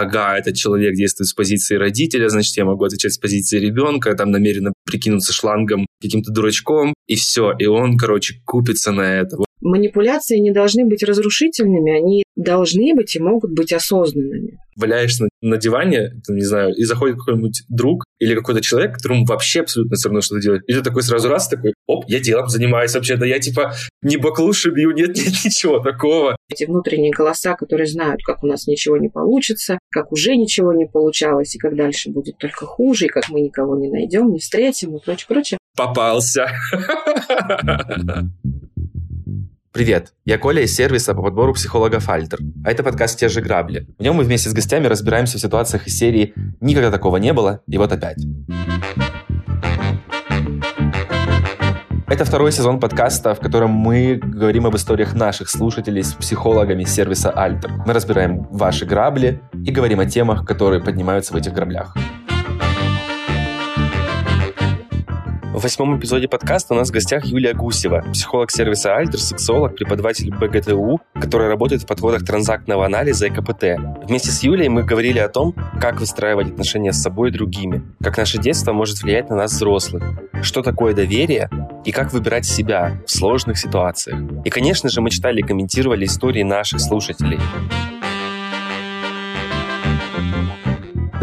ага, этот человек действует с позиции родителя, значит, я могу отвечать с позиции ребенка, там намеренно прикинуться шлангом каким-то дурачком, и все. И он, короче, купится на это. Манипуляции не должны быть разрушительными, они должны быть и могут быть осознанными. Валяешься на, на диване, там, не знаю, и заходит какой-нибудь друг или какой-то человек, которому вообще абсолютно все равно, что ты делаешь. И ты такой сразу раз такой, оп, я делом занимаюсь вообще-то, я типа не баклуши бью, нет, нет ничего такого. Эти внутренние голоса, которые знают, как у нас ничего не получится, как уже ничего не получалось, и как дальше будет только хуже, и как мы никого не найдем, не встретим и прочее, прочее. Попался. Привет, я Коля из сервиса по подбору психологов Альтер, а это подкаст «Те же грабли». В нем мы вместе с гостями разбираемся в ситуациях из серии «Никогда такого не было» и вот опять. Это второй сезон подкаста, в котором мы говорим об историях наших слушателей с психологами сервиса Альтер. Мы разбираем ваши грабли и говорим о темах, которые поднимаются в этих граблях. В восьмом эпизоде подкаста у нас в гостях Юлия Гусева, психолог сервиса Альтер, сексолог, преподаватель БГТУ, который работает в подходах транзактного анализа и КПТ. Вместе с Юлей мы говорили о том, как выстраивать отношения с собой и другими, как наше детство может влиять на нас взрослых, что такое доверие и как выбирать себя в сложных ситуациях. И, конечно же, мы читали и комментировали истории наших слушателей.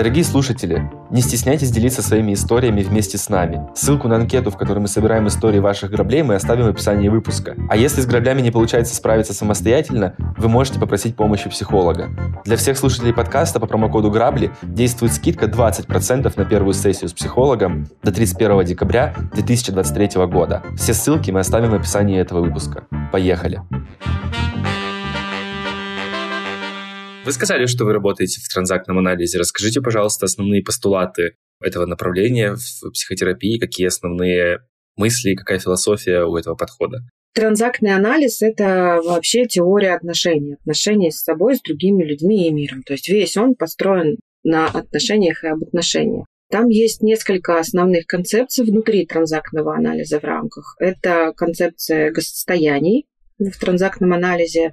Дорогие слушатели, не стесняйтесь делиться своими историями вместе с нами. Ссылку на анкету, в которой мы собираем истории ваших граблей, мы оставим в описании выпуска. А если с граблями не получается справиться самостоятельно, вы можете попросить помощи психолога. Для всех слушателей подкаста по промокоду «Грабли» действует скидка 20% на первую сессию с психологом до 31 декабря 2023 года. Все ссылки мы оставим в описании этого выпуска. Поехали! Вы сказали, что вы работаете в транзактном анализе. Расскажите, пожалуйста, основные постулаты этого направления в психотерапии, какие основные мысли, какая философия у этого подхода? Транзактный анализ – это вообще теория отношений. Отношения с собой, с другими людьми и миром. То есть весь он построен на отношениях и об отношениях. Там есть несколько основных концепций внутри транзактного анализа в рамках. Это концепция состояний. В транзактном анализе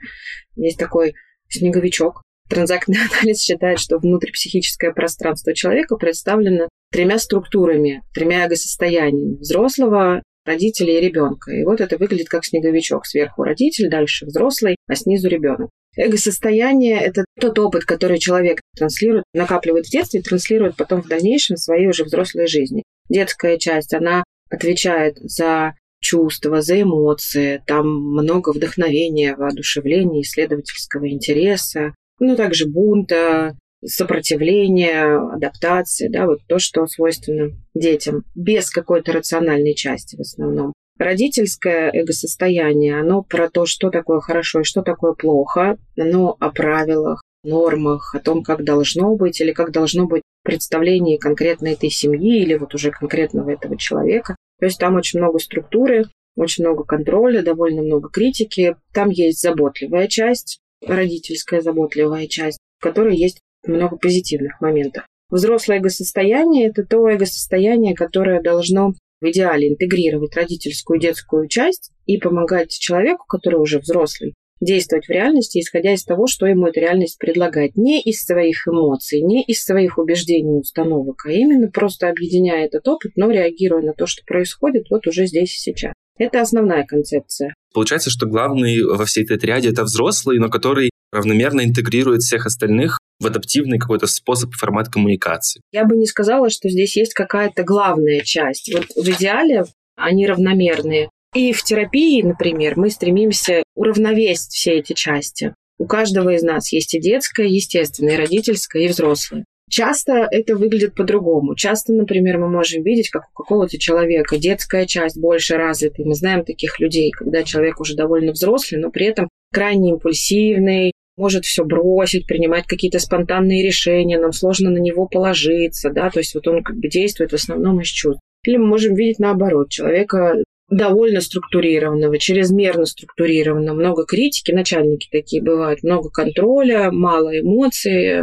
есть такой снеговичок, Транзактный анализ считает, что внутрипсихическое пространство человека представлено тремя структурами, тремя эго-состояниями взрослого, родителя и ребенка. И вот это выглядит как снеговичок. Сверху родитель, дальше взрослый, а снизу ребенок. Эго-состояние – это тот опыт, который человек транслирует, накапливает в детстве и транслирует потом в дальнейшем в своей уже взрослой жизни. Детская часть, она отвечает за чувства, за эмоции, там много вдохновения, воодушевления, исследовательского интереса, ну, также бунта, сопротивления, адаптации, да, вот то, что свойственно детям, без какой-то рациональной части в основном. Родительское эго-состояние, оно про то, что такое хорошо и что такое плохо, оно о правилах, нормах, о том, как должно быть или как должно быть представление конкретно этой семьи или вот уже конкретного этого человека. То есть там очень много структуры, очень много контроля, довольно много критики. Там есть заботливая часть, родительская заботливая часть, в которой есть много позитивных моментов. Взрослое эго-состояние – это то эго-состояние, которое должно в идеале интегрировать родительскую и детскую часть и помогать человеку, который уже взрослый, действовать в реальности, исходя из того, что ему эта реальность предлагает. Не из своих эмоций, не из своих убеждений и установок, а именно просто объединяя этот опыт, но реагируя на то, что происходит вот уже здесь и сейчас. Это основная концепция. Получается, что главный во всей этой ряде это взрослый, но который равномерно интегрирует всех остальных в адаптивный какой-то способ, формат коммуникации. Я бы не сказала, что здесь есть какая-то главная часть. Вот в идеале они равномерные. И в терапии, например, мы стремимся уравновесить все эти части. У каждого из нас есть и детское, естественное, и родительское, и взрослое. Часто это выглядит по-другому. Часто, например, мы можем видеть, как у какого-то человека детская часть больше развита. Мы знаем таких людей, когда человек уже довольно взрослый, но при этом крайне импульсивный, может все бросить, принимать какие-то спонтанные решения, нам сложно на него положиться, да, то есть вот он как бы действует в основном из чувств. Или мы можем видеть наоборот, человека довольно структурированного, чрезмерно структурированного, много критики, начальники такие бывают, много контроля, мало эмоций, э,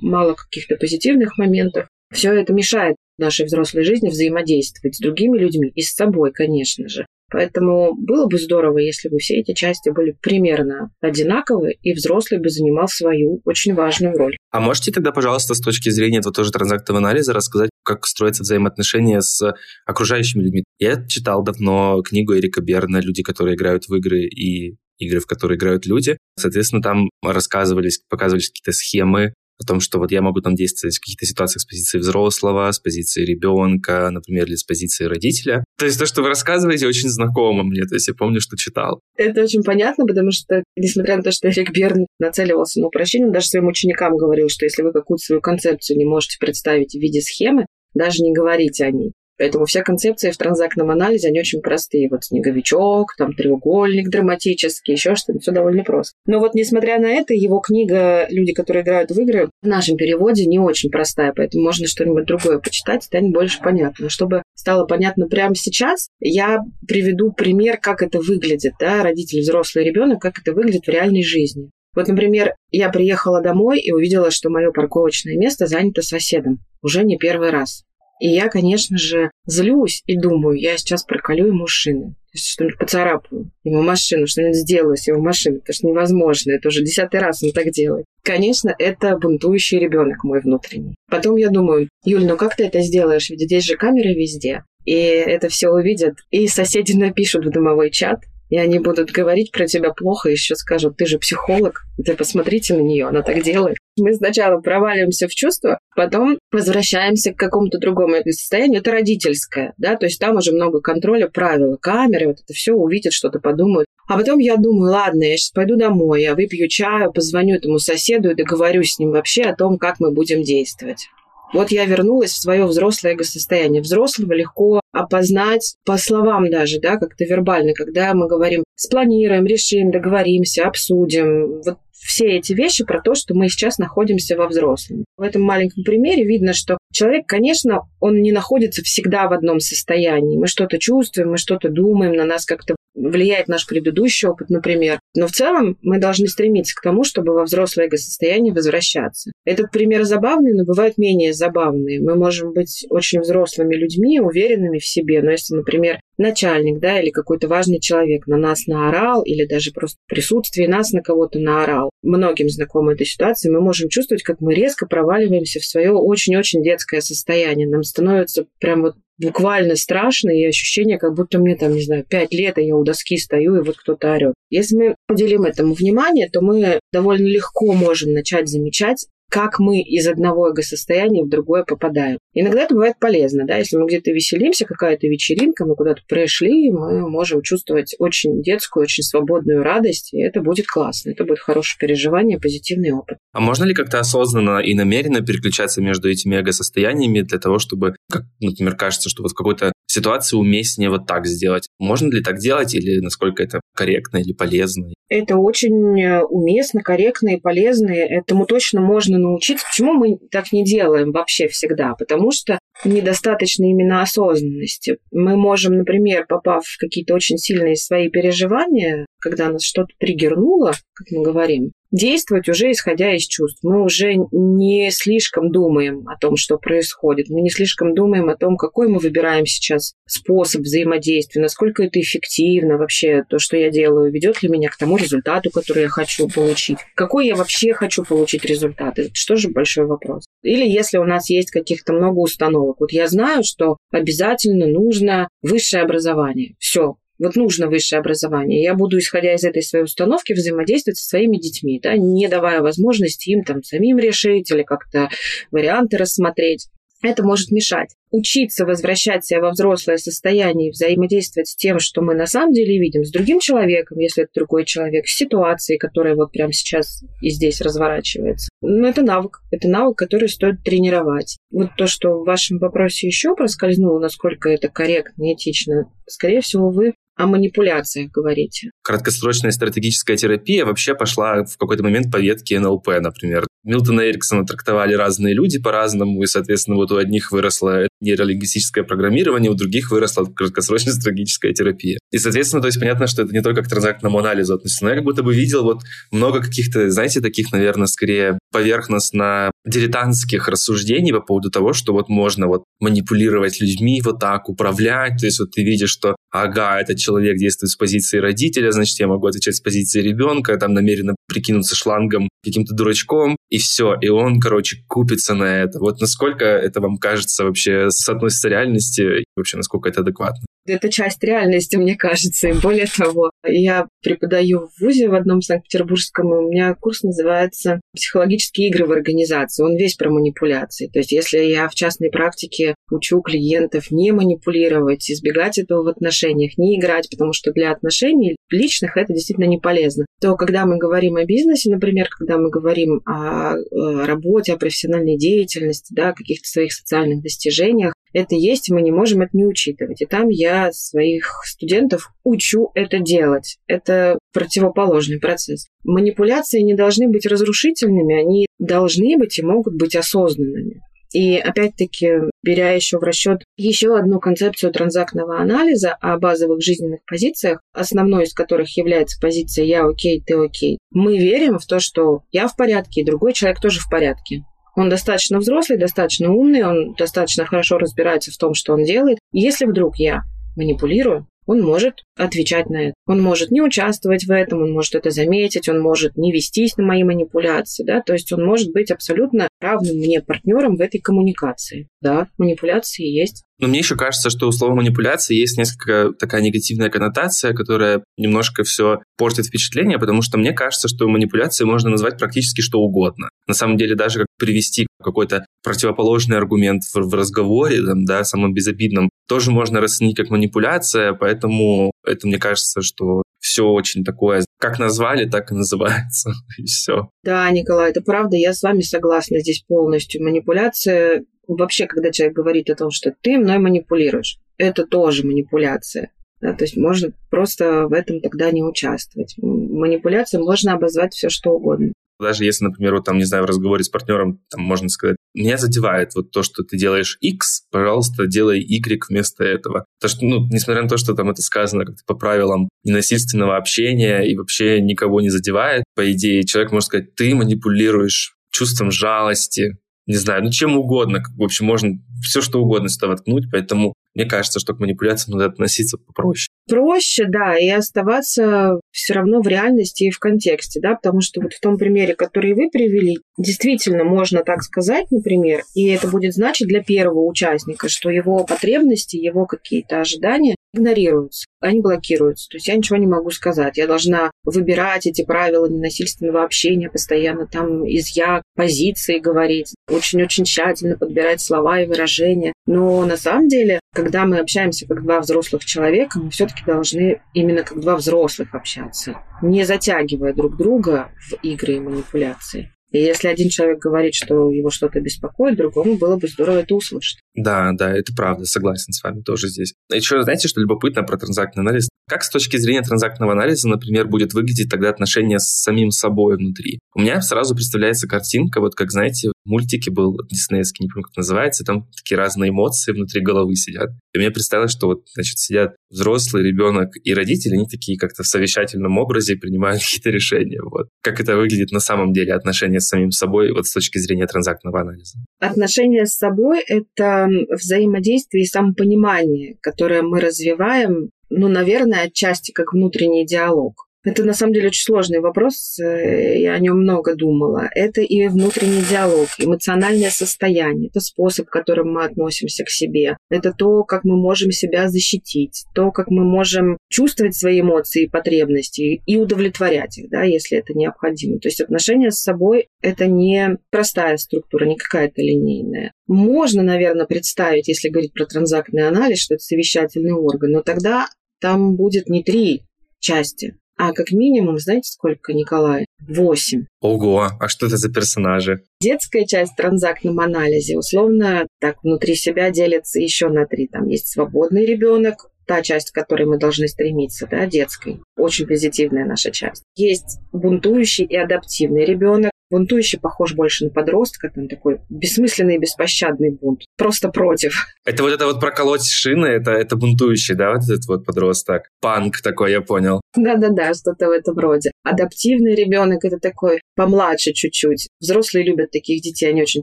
мало каких-то позитивных моментов. Все это мешает нашей взрослой жизни взаимодействовать с другими людьми и с собой, конечно же. Поэтому было бы здорово, если бы все эти части были примерно одинаковы, и взрослый бы занимал свою очень важную роль. А можете тогда, пожалуйста, с точки зрения этого тоже транзактного анализа рассказать, как строятся взаимоотношения с окружающими людьми? Я читал давно книгу Эрика Берна «Люди, которые играют в игры и игры, в которые играют люди. Соответственно, там рассказывались, показывались какие-то схемы о том, что вот я могу там действовать в каких-то ситуациях с позиции взрослого, с позиции ребенка, например, или с позиции родителя. То есть то, что вы рассказываете, очень знакомо мне. То есть я помню, что читал. Это очень понятно, потому что, несмотря на то, что Эрик Берн нацеливался на упрощение, даже своим ученикам говорил, что если вы какую-то свою концепцию не можете представить в виде схемы, даже не говорите о ней. Поэтому вся концепция в транзактном анализе, они очень простые. Вот снеговичок, там треугольник драматический, еще что-то, все довольно просто. Но вот несмотря на это, его книга «Люди, которые играют в игры» в нашем переводе не очень простая, поэтому можно что-нибудь другое почитать, станет больше понятно. Чтобы стало понятно прямо сейчас, я приведу пример, как это выглядит, да, родитель, взрослый ребенок, как это выглядит в реальной жизни. Вот, например, я приехала домой и увидела, что мое парковочное место занято соседом. Уже не первый раз. И я, конечно же, злюсь и думаю, я сейчас проколю ему шины. Что-нибудь поцарапаю ему машину, что-нибудь сделаю с его машиной. Это же невозможно. Это уже десятый раз он так делает. Конечно, это бунтующий ребенок мой внутренний. Потом я думаю, Юль, ну как ты это сделаешь? Ведь здесь же камеры везде. И это все увидят. И соседи напишут в домовой чат, и они будут говорить про тебя плохо, еще скажут, ты же психолог, ты посмотрите на нее, она так делает. Мы сначала проваливаемся в чувство, потом возвращаемся к какому-то другому состоянию. Это родительское, да, то есть там уже много контроля, правила, камеры, вот это все увидят, что-то подумают. А потом я думаю, ладно, я сейчас пойду домой, я выпью чаю, позвоню этому соседу и договорюсь с ним вообще о том, как мы будем действовать. Вот я вернулась в свое взрослое эго-состояние. Взрослого легко опознать по словам даже, да, как-то вербально, когда мы говорим, спланируем, решим, договоримся, обсудим. Вот все эти вещи про то, что мы сейчас находимся во взрослом. В этом маленьком примере видно, что человек, конечно, он не находится всегда в одном состоянии. Мы что-то чувствуем, мы что-то думаем, на нас как-то влияет наш предыдущий опыт, например. Но в целом мы должны стремиться к тому, чтобы во взрослое эго-состояние возвращаться. Этот пример забавный, но бывают менее забавные. Мы можем быть очень взрослыми людьми, уверенными в себе, но если, например, начальник, да, или какой-то важный человек на нас наорал, или даже просто в присутствии нас на кого-то наорал. Многим знакома эта ситуация, мы можем чувствовать, как мы резко проваливаемся в свое очень-очень детское состояние. Нам становится прям вот буквально страшно, и ощущение, как будто мне там, не знаю, пять лет, и я у доски стою, и вот кто-то орет. Если мы уделим этому внимание, то мы довольно легко можем начать замечать как мы из одного эго-состояния в другое попадаем. Иногда это бывает полезно, да, если мы где-то веселимся, какая-то вечеринка, мы куда-то пришли, мы можем чувствовать очень детскую, очень свободную радость, и это будет классно, это будет хорошее переживание, позитивный опыт. А можно ли как-то осознанно и намеренно переключаться между этими эго-состояниями для того, чтобы, как, например, кажется, что вот в какой-то ситуации уместнее вот так сделать? Можно ли так делать или насколько это корректно или полезно? Это очень э, уместно, корректно и полезно. Этому точно можно научиться. Почему мы так не делаем вообще всегда? Потому что недостаточно именно осознанности. Мы можем, например, попав в какие-то очень сильные свои переживания, когда нас что-то триггернуло, как мы говорим, действовать уже исходя из чувств. Мы уже не слишком думаем о том, что происходит. Мы не слишком думаем о том, какой мы выбираем сейчас способ взаимодействия, насколько это эффективно вообще, то, что я делаю, ведет ли меня к тому результату, который я хочу получить. Какой я вообще хочу получить результат? Это что же большой вопрос. Или если у нас есть каких-то много установок. Вот я знаю, что обязательно нужно высшее образование. Все, вот нужно высшее образование. Я буду, исходя из этой своей установки, взаимодействовать со своими детьми, да, не давая возможности им там самим решить или как-то варианты рассмотреть. Это может мешать. Учиться возвращать себя во взрослое состояние и взаимодействовать с тем, что мы на самом деле видим, с другим человеком, если это другой человек, с ситуацией, которая вот прямо сейчас и здесь разворачивается. Ну, это навык. Это навык, который стоит тренировать. Вот то, что в вашем вопросе еще проскользнуло, насколько это корректно и этично, скорее всего, вы о манипуляциях говорите. Краткосрочная стратегическая терапия вообще пошла в какой-то момент по ветке НЛП, например. Милтона Эриксона трактовали разные люди по-разному, и, соответственно, вот у одних выросло нейролингвистическое программирование, у других выросла краткосрочная стратегическая терапия. И, соответственно, то есть понятно, что это не только к транзактному анализу относится, но я как будто бы видел вот много каких-то, знаете, таких, наверное, скорее поверхностно дилетантских рассуждений по поводу того, что вот можно вот манипулировать людьми, вот так управлять. То есть вот ты видишь, что ага, этот человек действует с позиции родителя, значит, я могу отвечать с позиции ребенка, там намеренно прикинуться шлангом каким-то дурачком, и все. И он, короче, купится на это. Вот насколько это вам кажется вообще соотносится реальности, и вообще насколько это адекватно? Это часть реальности, мне кажется. И более того, я преподаю в ВУЗе в одном Санкт-Петербургском, и у меня курс называется «Психологические игры в организации». Он весь про манипуляции. То есть если я в частной практике учу клиентов не манипулировать, избегать этого в отношениях, не играть, потому что для отношений личных это действительно не полезно, то когда мы говорим о бизнесе, например, когда мы говорим о э, работе, о профессиональной деятельности, да, о каких-то своих социальных достижениях, это есть, мы не можем это не учитывать. И там я своих студентов учу это делать. Это противоположный процесс. Манипуляции не должны быть разрушительными, они должны быть и могут быть осознанными. И опять-таки, беря еще в расчет еще одну концепцию транзактного анализа о базовых жизненных позициях, основной из которых является позиция «я окей, ты окей», мы верим в то, что я в порядке, и другой человек тоже в порядке. Он достаточно взрослый, достаточно умный, он достаточно хорошо разбирается в том, что он делает. Если вдруг я манипулирую, он может отвечать на это. Он может не участвовать в этом, он может это заметить, он может не вестись на мои манипуляции, да, то есть он может быть абсолютно равным мне партнером в этой коммуникации. Да, манипуляции есть. Но мне еще кажется, что у слова манипуляции есть несколько такая негативная коннотация, которая немножко все портит впечатление, потому что мне кажется, что манипуляции можно назвать практически что угодно. На самом деле даже как привести какой-то противоположный аргумент в, в разговоре, там, да, самым безобидным, тоже можно расценить как манипуляция, поэтому это мне кажется, что все очень такое, как назвали, так и называется, и все. Да, Николай, это правда, я с вами согласна здесь полностью. Манипуляция вообще, когда человек говорит о том, что ты мной манипулируешь, это тоже манипуляция. Да, то есть можно просто в этом тогда не участвовать. Манипуляцией можно обозвать все что угодно. Даже если, например, вот там, не знаю, в разговоре с партнером, там можно сказать, меня задевает вот то, что ты делаешь X, пожалуйста, делай Y вместо этого. То, что, ну, несмотря на то, что там это сказано как-то по правилам ненасильственного общения и вообще никого не задевает, по идее, человек может сказать, ты манипулируешь чувством жалости, не знаю, ну чем угодно. В общем, можно все что угодно сюда воткнуть, поэтому мне кажется, что к манипуляциям надо относиться попроще. Проще, да, и оставаться все равно в реальности и в контексте, да, потому что вот в том примере, который вы привели, действительно можно так сказать, например, и это будет значить для первого участника, что его потребности, его какие-то ожидания игнорируются, они блокируются. То есть я ничего не могу сказать. Я должна выбирать эти правила ненасильственного общения, постоянно там из я позиции говорить, очень-очень тщательно подбирать слова и выражения. Но на самом деле, когда мы общаемся как два взрослых человека, мы все-таки должны именно как два взрослых общаться, не затягивая друг друга в игры и манипуляции. И если один человек говорит, что его что-то беспокоит, другому было бы здорово это услышать. Да, да, это правда, согласен с вами тоже здесь. Еще знаете, что любопытно про транзактный анализ? Как с точки зрения транзактного анализа, например, будет выглядеть тогда отношение с самим собой внутри? У меня сразу представляется картинка, вот как, знаете, в мультике был диснеевский, не помню, как называется, там такие разные эмоции внутри головы сидят. И мне представилось, что вот, значит, сидят взрослый, ребенок и родители, они такие как-то в совещательном образе принимают какие-то решения. Вот. Как это выглядит на самом деле, отношения с самим собой, вот с точки зрения транзактного анализа? Отношения с собой — это взаимодействие и самопонимание, которое мы развиваем, ну, наверное, отчасти как внутренний диалог. Это на самом деле очень сложный вопрос, э, я о нем много думала. Это и внутренний диалог, эмоциональное состояние, это способ, которым мы относимся к себе, это то, как мы можем себя защитить, то, как мы можем чувствовать свои эмоции и потребности и удовлетворять их, да, если это необходимо. То есть отношения с собой – это не простая структура, не какая-то линейная. Можно, наверное, представить, если говорить про транзактный анализ, что это совещательный орган, но тогда там будет не три части, а как минимум, знаете, сколько, Николай? Восемь. Ого, а что это за персонажи? Детская часть в транзактном анализе условно так внутри себя делится еще на три. Там есть свободный ребенок, та часть, к которой мы должны стремиться, да, детской. Очень позитивная наша часть. Есть бунтующий и адаптивный ребенок. Бунтующий похож больше на подростка, там такой бессмысленный и беспощадный бунт. Просто против. Это вот это вот проколоть шины, это, это бунтующий, да, вот этот вот подросток. Панк такой, я понял. Да-да-да, что-то в этом роде. Адаптивный ребенок это такой помладше чуть-чуть. Взрослые любят таких детей, они очень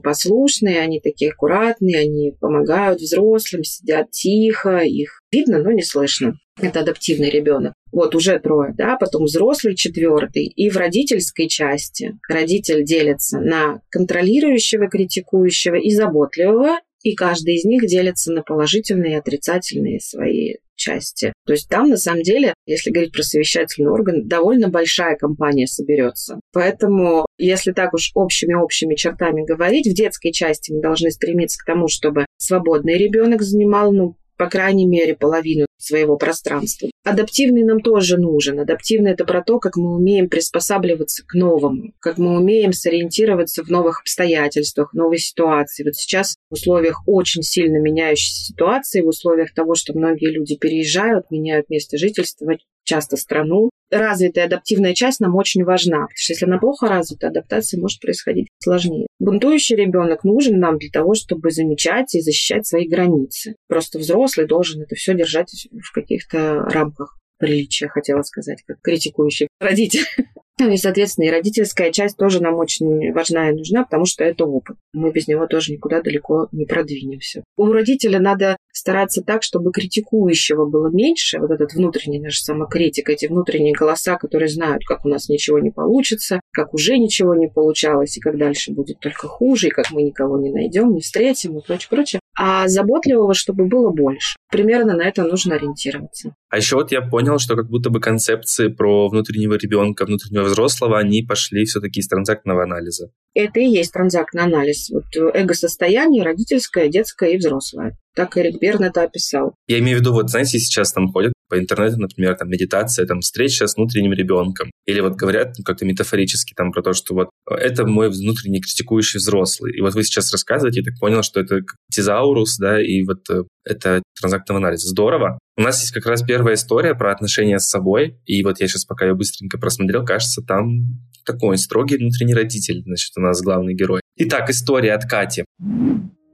послушные, они такие аккуратные, они помогают взрослым, сидят тихо, их видно, но не слышно. Это адаптивный ребенок. Вот уже трое, да, потом взрослый четвертый. И в родительской части родитель делится на контролирующего, критикующего и заботливого, и каждый из них делится на положительные и отрицательные свои части. То есть там, на самом деле, если говорить про совещательный орган, довольно большая компания соберется. Поэтому, если так уж общими-общими чертами говорить, в детской части мы должны стремиться к тому, чтобы свободный ребенок занимал, ну, по крайней мере, половину своего пространства. Адаптивный нам тоже нужен. Адаптивный – это про то, как мы умеем приспосабливаться к новому, как мы умеем сориентироваться в новых обстоятельствах, новой ситуации. Вот сейчас в условиях очень сильно меняющейся ситуации, в условиях того, что многие люди переезжают, меняют место жительства, часто страну, развитая адаптивная часть нам очень важна, потому что если она плохо развита, адаптация может происходить сложнее. Бунтующий ребенок нужен нам для того, чтобы замечать и защищать свои границы. Просто взрослый должен это все держать в каких-то рамках приличия, хотела сказать, как критикующий родитель. Ну и, соответственно, и родительская часть тоже нам очень важна и нужна, потому что это опыт. Мы без него тоже никуда далеко не продвинемся. У родителя надо стараться так, чтобы критикующего было меньше, вот этот внутренний наш самокритик, эти внутренние голоса, которые знают, как у нас ничего не получится, как уже ничего не получалось, и как дальше будет только хуже, и как мы никого не найдем, не встретим и прочее, прочее. А заботливого, чтобы было больше. Примерно на это нужно ориентироваться. А еще вот я понял, что как будто бы концепции про внутреннего ребенка, внутреннего взрослого, они пошли все-таки из транзактного анализа. Это и есть транзактный анализ. Вот эго-состояние родительское, детское и взрослое. Так Эрик Берн это описал. Я имею в виду, вот знаете, сейчас там ходят по интернету, например, там медитация, там встреча с внутренним ребенком. Или вот говорят как-то метафорически там про то, что вот это мой внутренний критикующий взрослый. И вот вы сейчас рассказываете, я так понял, что это тизаурус, да, и вот э, это транзактный анализ. Здорово. У нас есть как раз первая история про отношения с собой, и вот я сейчас пока ее быстренько просмотрел, кажется, там такой строгий внутренний родитель, значит, у нас главный герой. Итак, история от Кати.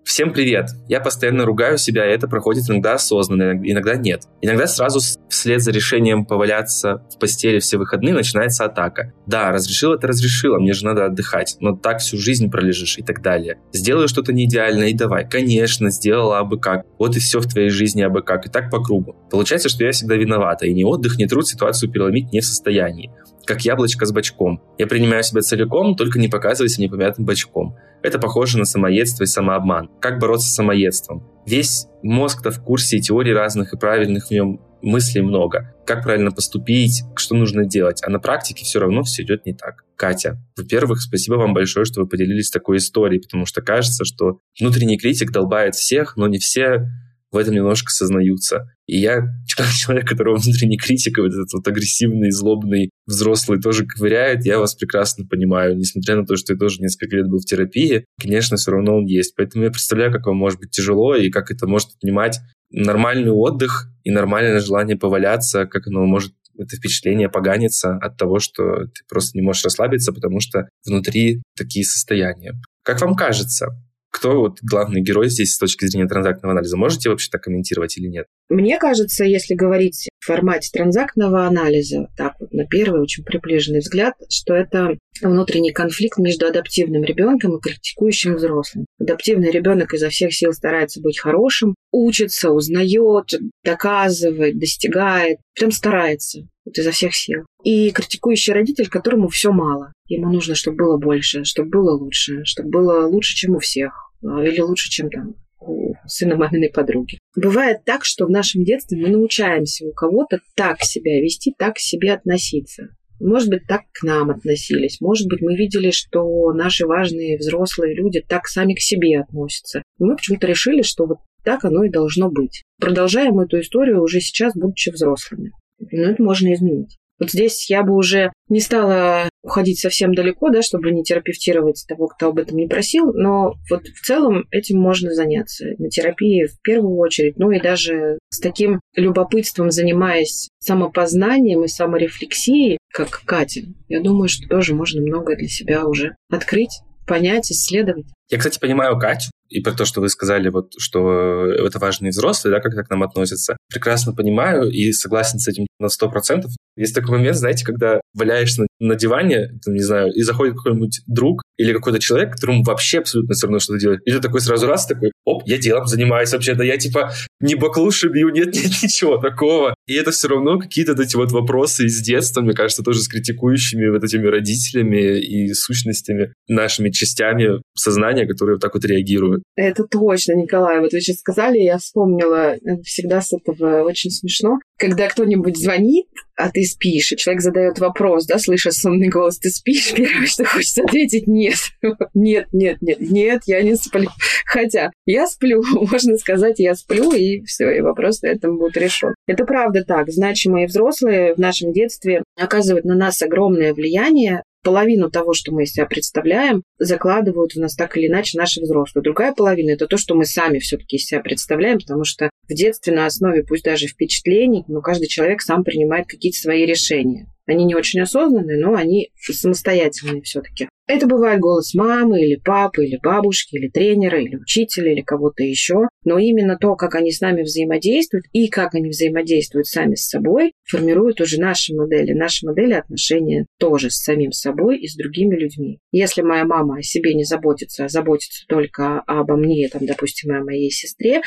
Всем привет! Я постоянно ругаю себя, и это проходит иногда осознанно, иногда нет. Иногда сразу вслед за решением поваляться в постели все выходные начинается атака. Да, разрешил это разрешила, мне же надо отдыхать, но так всю жизнь пролежишь и так далее. Сделаю что-то не идеальное и давай. Конечно, сделала абы как. Вот и все в твоей жизни абы как. И так по кругу. Получается, что я всегда виновата, и ни отдых, ни труд ситуацию переломить не в состоянии как яблочко с бачком. Я принимаю себя целиком, только не показывайся непомятым бачком. Это похоже на самоедство и самообман. Как бороться с самоедством? Весь мозг-то в курсе теорий разных и правильных в нем мыслей много. Как правильно поступить, что нужно делать. А на практике все равно все идет не так. Катя, во-первых, спасибо вам большое, что вы поделились такой историей, потому что кажется, что внутренний критик долбает всех, но не все в этом немножко сознаются. И я, человек, которого внутренний критик, вот этот вот агрессивный, злобный взрослый тоже ковыряет, я вас прекрасно понимаю. Несмотря на то, что я тоже несколько лет был в терапии, конечно, все равно он есть. Поэтому я представляю, как вам может быть тяжело и как это может отнимать нормальный отдых и нормальное желание поваляться, как оно может это впечатление поганится от того, что ты просто не можешь расслабиться, потому что внутри такие состояния. Как вам кажется, кто вот главный герой здесь с точки зрения транзактного анализа? Можете вообще так комментировать или нет? Мне кажется, если говорить в формате транзактного анализа, так вот на первый очень приближенный взгляд, что это внутренний конфликт между адаптивным ребенком и критикующим взрослым. Адаптивный ребенок изо всех сил старается быть хорошим, учится, узнает, доказывает, достигает, прям старается вот изо всех сил. И критикующий родитель, которому все мало. Ему нужно, чтобы было больше, чтобы было лучше, чтобы было лучше, чем у всех. А, или лучше, чем там у сына маминой подруги. Бывает так, что в нашем детстве мы научаемся у кого-то так себя вести, так к себе относиться. Может быть, так к нам относились. Может быть, мы видели, что наши важные взрослые люди так сами к себе относятся. И мы почему-то решили, что вот так оно и должно быть. Продолжаем эту историю уже сейчас, будучи взрослыми. Но это можно изменить. Вот здесь я бы уже не стала уходить совсем далеко, да, чтобы не терапевтировать того, кто об этом не просил, но вот в целом этим можно заняться на терапии в первую очередь, ну и даже с таким любопытством занимаясь самопознанием и саморефлексией, как Катя, я думаю, что тоже можно многое для себя уже открыть, понять, исследовать. Я, кстати, понимаю Катю, и про то, что вы сказали, вот, что это важные взрослые, да, как к нам относятся. Прекрасно понимаю и согласен с этим на сто процентов. Есть такой момент, знаете, когда валяешься на, на диване, там, не знаю, и заходит какой-нибудь друг или какой-то человек, которому вообще абсолютно все равно, что ты делаешь. И такой сразу раз такой, оп, я делом занимаюсь вообще-то, я типа не баклуши бью, нет, нет, ничего такого. И это все равно какие-то вот эти вот вопросы из детства, мне кажется, тоже с критикующими вот этими родителями и сущностями, нашими частями сознания, которые вот так вот реагируют. Это точно, Николай. Вот вы сейчас сказали, я вспомнила, всегда с этого очень смешно. Когда кто-нибудь звонит, а ты спишь, и человек задает вопрос, да, слыша сонный голос, ты спишь? Первое, что хочется ответить, нет, нет, нет, нет, нет, я не сплю. Хотя я сплю, можно сказать, я сплю, и все, и вопрос на этом будет решен. Это правда так. Значимые взрослые в нашем детстве оказывают на нас огромное влияние, половину того, что мы из себя представляем, закладывают в нас так или иначе наши взрослые. Другая половина – это то, что мы сами все-таки из себя представляем, потому что в детстве на основе, пусть даже впечатлений, но каждый человек сам принимает какие-то свои решения. Они не очень осознанные, но они самостоятельные все-таки. Это бывает голос мамы или папы, или бабушки, или тренера, или учителя, или кого-то еще. Но именно то, как они с нами взаимодействуют и как они взаимодействуют сами с собой, формируют уже наши модели. Наши модели отношения тоже с самим собой и с другими людьми. Если моя мама о себе не заботится, а заботится только обо мне, там, допустим, о моей сестре,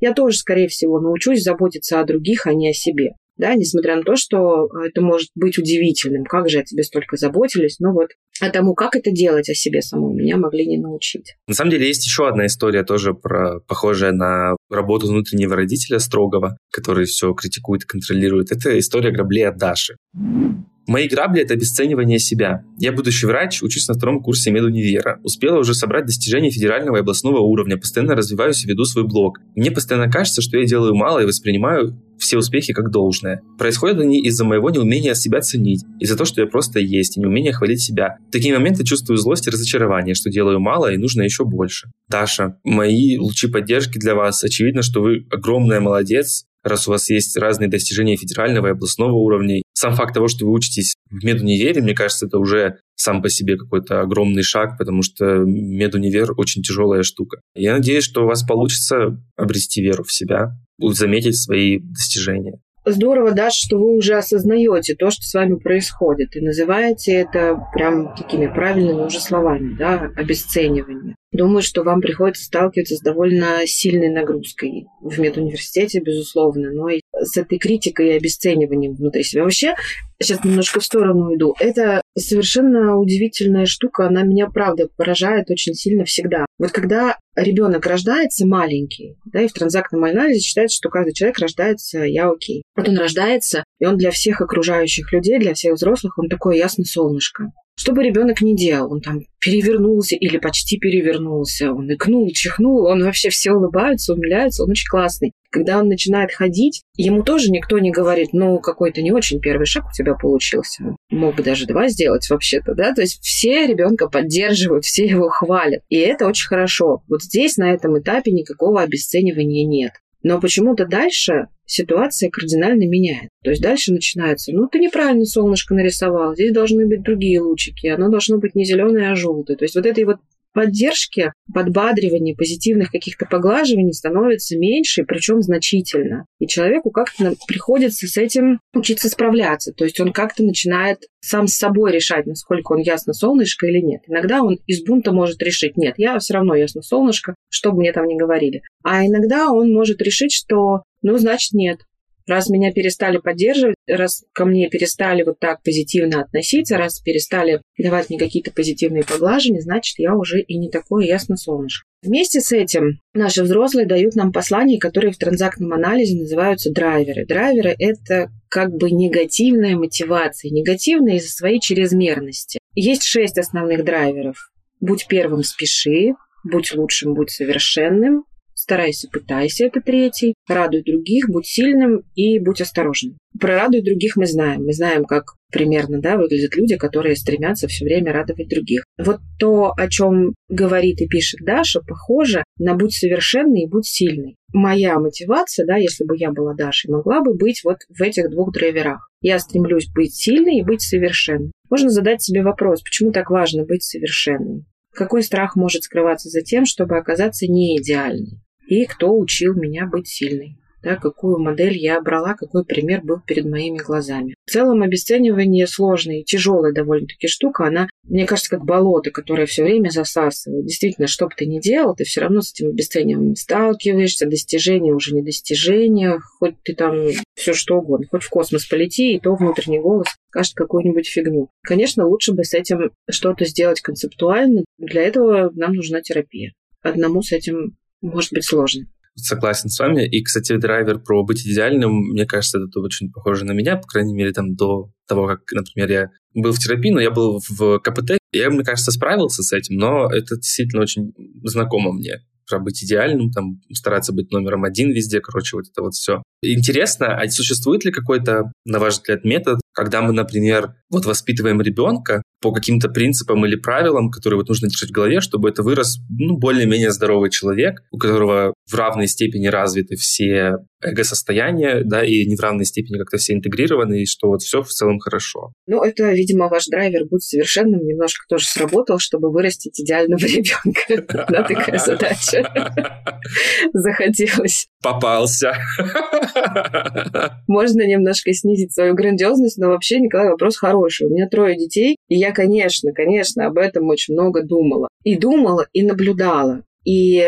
я тоже, скорее всего, научусь заботиться о других, а не о себе да, несмотря на то, что это может быть удивительным, как же о тебе столько заботились, но вот а тому, как это делать о себе самой, меня могли не научить. На самом деле есть еще одна история тоже про похожая на работу внутреннего родителя строгого, который все критикует контролирует. Это история граблей от Даши. Мои грабли – это обесценивание себя. Я будущий врач, учусь на втором курсе медунивера. Успела уже собрать достижения федерального и областного уровня, постоянно развиваюсь и веду свой блог. Мне постоянно кажется, что я делаю мало и воспринимаю все успехи как должное. Происходят они из-за моего неумения себя ценить, из-за того, что я просто есть, и неумения хвалить себя. В такие моменты чувствую злость и разочарование, что делаю мало и нужно еще больше. Даша, мои лучи поддержки для вас. Очевидно, что вы огромная молодец, раз у вас есть разные достижения федерального и областного уровней. Сам факт того, что вы учитесь в медунивере, мне кажется, это уже сам по себе какой-то огромный шаг, потому что медунивер очень тяжелая штука. Я надеюсь, что у вас получится обрести веру в себя, заметить свои достижения. Здорово, Даша, что вы уже осознаете то, что с вами происходит, и называете это прям такими правильными уже словами, да, обесценивание. Думаю, что вам приходится сталкиваться с довольно сильной нагрузкой в медуниверситете, безусловно, но и с этой критикой и обесцениванием внутри себя. Вообще, сейчас немножко в сторону иду. Это совершенно удивительная штука, она меня, правда, поражает очень сильно всегда. Вот когда ребенок рождается маленький, да, и в транзактном анализе считается, что каждый человек рождается «я окей». Вот он рождается, и он для всех окружающих людей, для всех взрослых, он такое ясное солнышко. Что бы ребенок ни делал, он там перевернулся или почти перевернулся, он икнул, чихнул, он вообще все улыбается, умиляется, он очень классный. Когда он начинает ходить, ему тоже никто не говорит, ну, какой-то не очень первый шаг у тебя получился. Мог бы даже два сделать вообще-то, да? То есть все ребенка поддерживают, все его хвалят. И это очень хорошо. Вот здесь, на этом этапе, никакого обесценивания нет. Но почему-то дальше ситуация кардинально меняет. То есть дальше начинается, ну, ты неправильно солнышко нарисовал, здесь должны быть другие лучики, оно должно быть не зеленое, а желтое. То есть вот этой вот поддержки, подбадривания, позитивных каких-то поглаживаний становится меньше, причем значительно. И человеку как-то приходится с этим учиться справляться. То есть он как-то начинает сам с собой решать, насколько он ясно солнышко или нет. Иногда он из бунта может решить, нет, я все равно ясно солнышко, что бы мне там ни говорили. А иногда он может решить, что, ну, значит, нет. Раз меня перестали поддерживать, раз ко мне перестали вот так позитивно относиться, раз перестали давать мне какие-то позитивные поглаживания, значит, я уже и не такое ясно солнышко. Вместе с этим наши взрослые дают нам послания, которые в транзактном анализе называются драйверы. Драйверы – это как бы негативная мотивация, негативная из-за своей чрезмерности. Есть шесть основных драйверов. Будь первым – спеши, будь лучшим, будь совершенным, старайся, пытайся, это третий. Радуй других, будь сильным и будь осторожным. Про радуй других мы знаем. Мы знаем, как примерно да, выглядят люди, которые стремятся все время радовать других. Вот то, о чем говорит и пишет Даша, похоже на «будь совершенный и будь сильный». Моя мотивация, да, если бы я была Дашей, могла бы быть вот в этих двух драйверах. Я стремлюсь быть сильной и быть совершенной. Можно задать себе вопрос, почему так важно быть совершенной? Какой страх может скрываться за тем, чтобы оказаться не идеальной? И кто учил меня быть сильной? да, какую модель я брала, какой пример был перед моими глазами. В целом обесценивание сложная и тяжелая довольно-таки штука, она, мне кажется, как болото, которое все время засасывает. Действительно, что бы ты ни делал, ты все равно с этим обесцениванием сталкиваешься, достижение уже не достижение, хоть ты там все что угодно, хоть в космос полети, и то внутренний голос скажет какую-нибудь фигню. Конечно, лучше бы с этим что-то сделать концептуально. Для этого нам нужна терапия. Одному с этим может быть сложно согласен с вами. И, кстати, драйвер про быть идеальным, мне кажется, это очень похоже на меня, по крайней мере, там до того, как, например, я был в терапии, но я был в КПТ, я, мне кажется, справился с этим, но это действительно очень знакомо мне про быть идеальным, там, стараться быть номером один везде, короче, вот это вот все. Интересно, а существует ли какой-то, на ваш взгляд, метод, когда мы, например, вот воспитываем ребенка по каким-то принципам или правилам, которые вот нужно держать в голове, чтобы это вырос, ну, более-менее здоровый человек, у которого в равной степени развиты все эго-состояния, да, и не в равной степени как-то все интегрированы, и что вот все в целом хорошо. Ну, это, видимо, ваш драйвер будет совершенным, немножко тоже сработал, чтобы вырастить идеального ребенка. Да, такая задача. Захотелось. Попался. Можно немножко снизить свою грандиозность, но вообще, Николай, вопрос хороший. У меня трое детей, и я, конечно, конечно, об этом очень много думала. И думала, и наблюдала. И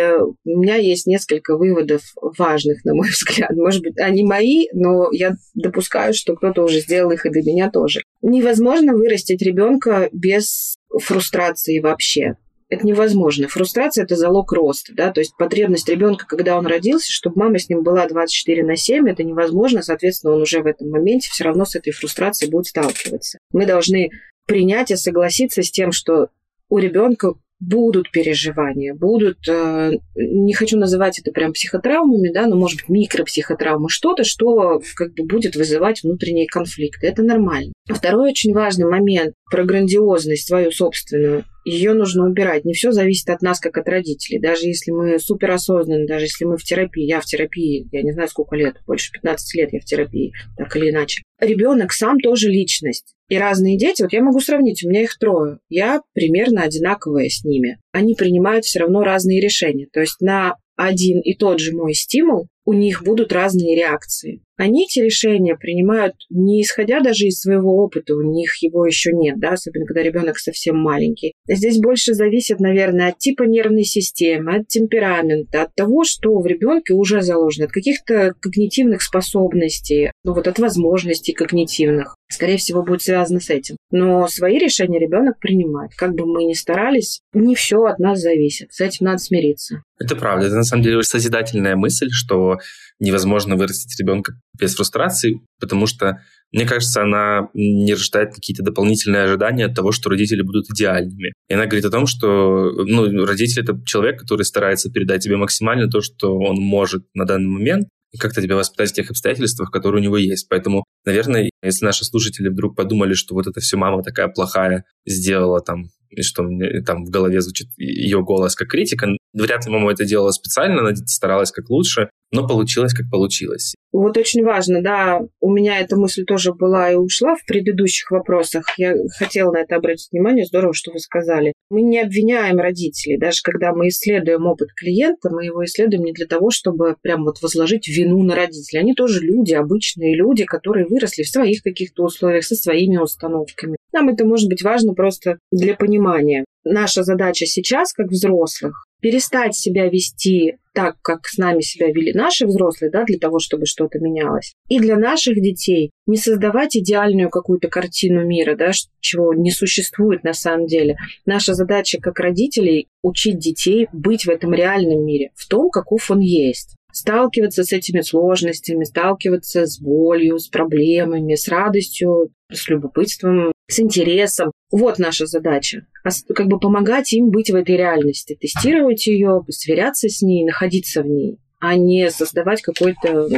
у меня есть несколько выводов важных, на мой взгляд. Может быть, они мои, но я допускаю, что кто-то уже сделал их и до меня тоже. Невозможно вырастить ребенка без фрустрации вообще это невозможно. Фрустрация – это залог роста. Да? То есть потребность ребенка, когда он родился, чтобы мама с ним была 24 на 7, это невозможно. Соответственно, он уже в этом моменте все равно с этой фрустрацией будет сталкиваться. Мы должны принять и согласиться с тем, что у ребенка будут переживания, будут, э, не хочу называть это прям психотравмами, да, но, может быть, микропсихотравмы, что-то, что как бы будет вызывать внутренние конфликты. Это нормально. Второй очень важный момент про грандиозность свою собственную ее нужно убирать. Не все зависит от нас, как от родителей. Даже если мы суперосознанны, даже если мы в терапии, я в терапии, я не знаю, сколько лет, больше 15 лет я в терапии, так или иначе. Ребенок сам тоже личность. И разные дети, вот я могу сравнить, у меня их трое. Я примерно одинаковая с ними. Они принимают все равно разные решения. То есть на один и тот же мой стимул у них будут разные реакции. Они эти решения принимают не исходя даже из своего опыта, у них его еще нет, да, особенно когда ребенок совсем маленький. Здесь больше зависит, наверное, от типа нервной системы, от темперамента, от того, что в ребенке уже заложено, от каких-то когнитивных способностей, ну вот от возможностей когнитивных. Скорее всего, будет связано с этим. Но свои решения ребенок принимает. Как бы мы ни старались, не все от нас зависит. С этим надо смириться. Это правда. Это на самом деле созидательная мысль, что невозможно вырастить ребенка без фрустрации, потому что, мне кажется, она не рождает какие-то дополнительные ожидания от того, что родители будут идеальными. И она говорит о том, что ну, родитель — это человек, который старается передать тебе максимально то, что он может на данный момент, как-то тебя воспитать в тех обстоятельствах, которые у него есть. Поэтому, наверное, если наши слушатели вдруг подумали, что вот это все мама такая плохая сделала там и что мне там в голове звучит ее голос как критика. Вряд ли мама это делала специально, она старалась как лучше, но получилось как получилось. Вот очень важно, да, у меня эта мысль тоже была и ушла в предыдущих вопросах. Я хотела на это обратить внимание, здорово, что вы сказали. Мы не обвиняем родителей, даже когда мы исследуем опыт клиента, мы его исследуем не для того, чтобы прям вот возложить вину на родителей. Они тоже люди, обычные люди, которые выросли в своих каких-то условиях, со своими установками. Нам это может быть важно просто для понимания. Наша задача сейчас, как взрослых, перестать себя вести так, как с нами себя вели наши взрослые, да, для того, чтобы что-то менялось. И для наших детей не создавать идеальную какую-то картину мира, да, чего не существует на самом деле. Наша задача как родителей учить детей быть в этом реальном мире, в том, каков он есть сталкиваться с этими сложностями, сталкиваться с болью, с проблемами, с радостью, с любопытством, с интересом. Вот наша задача. Как бы помогать им быть в этой реальности, тестировать ее, сверяться с ней, находиться в ней а не создавать какой-то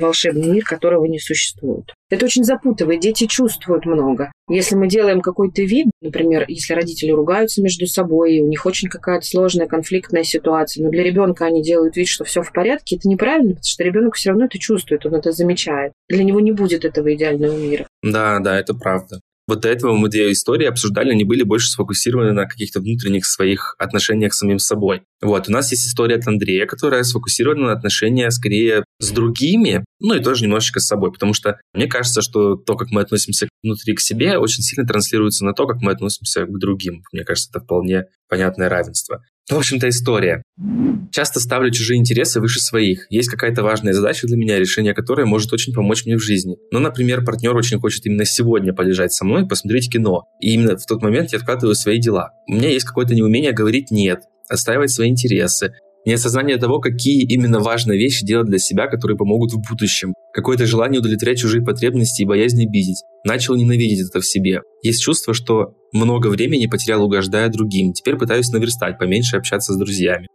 волшебный мир, которого не существует. Это очень запутывает. Дети чувствуют много. Если мы делаем какой-то вид, например, если родители ругаются между собой, у них очень какая-то сложная конфликтная ситуация, но для ребенка они делают вид, что все в порядке, это неправильно, потому что ребенок все равно это чувствует, он это замечает. Для него не будет этого идеального мира. Да, да, это правда. Вот до этого мы две истории обсуждали, они были больше сфокусированы на каких-то внутренних своих отношениях с самим собой. Вот, у нас есть история от Андрея, которая сфокусирована на отношения скорее с другими, ну и тоже немножечко с собой, потому что мне кажется, что то, как мы относимся внутри к себе, очень сильно транслируется на то, как мы относимся к другим. Мне кажется, это вполне понятное равенство. В общем-то, история. Часто ставлю чужие интересы выше своих. Есть какая-то важная задача для меня, решение которой может очень помочь мне в жизни. Ну, например, партнер очень хочет именно сегодня полежать со мной посмотреть кино. И именно в тот момент я откладываю свои дела. У меня есть какое-то неумение говорить «нет», отстаивать свои интересы, Неосознание того, какие именно важные вещи делать для себя, которые помогут в будущем. Какое-то желание удовлетворять чужие потребности и боязнь обидеть. Начал ненавидеть это в себе. Есть чувство, что много времени потерял, угождая другим. Теперь пытаюсь наверстать, поменьше общаться с друзьями.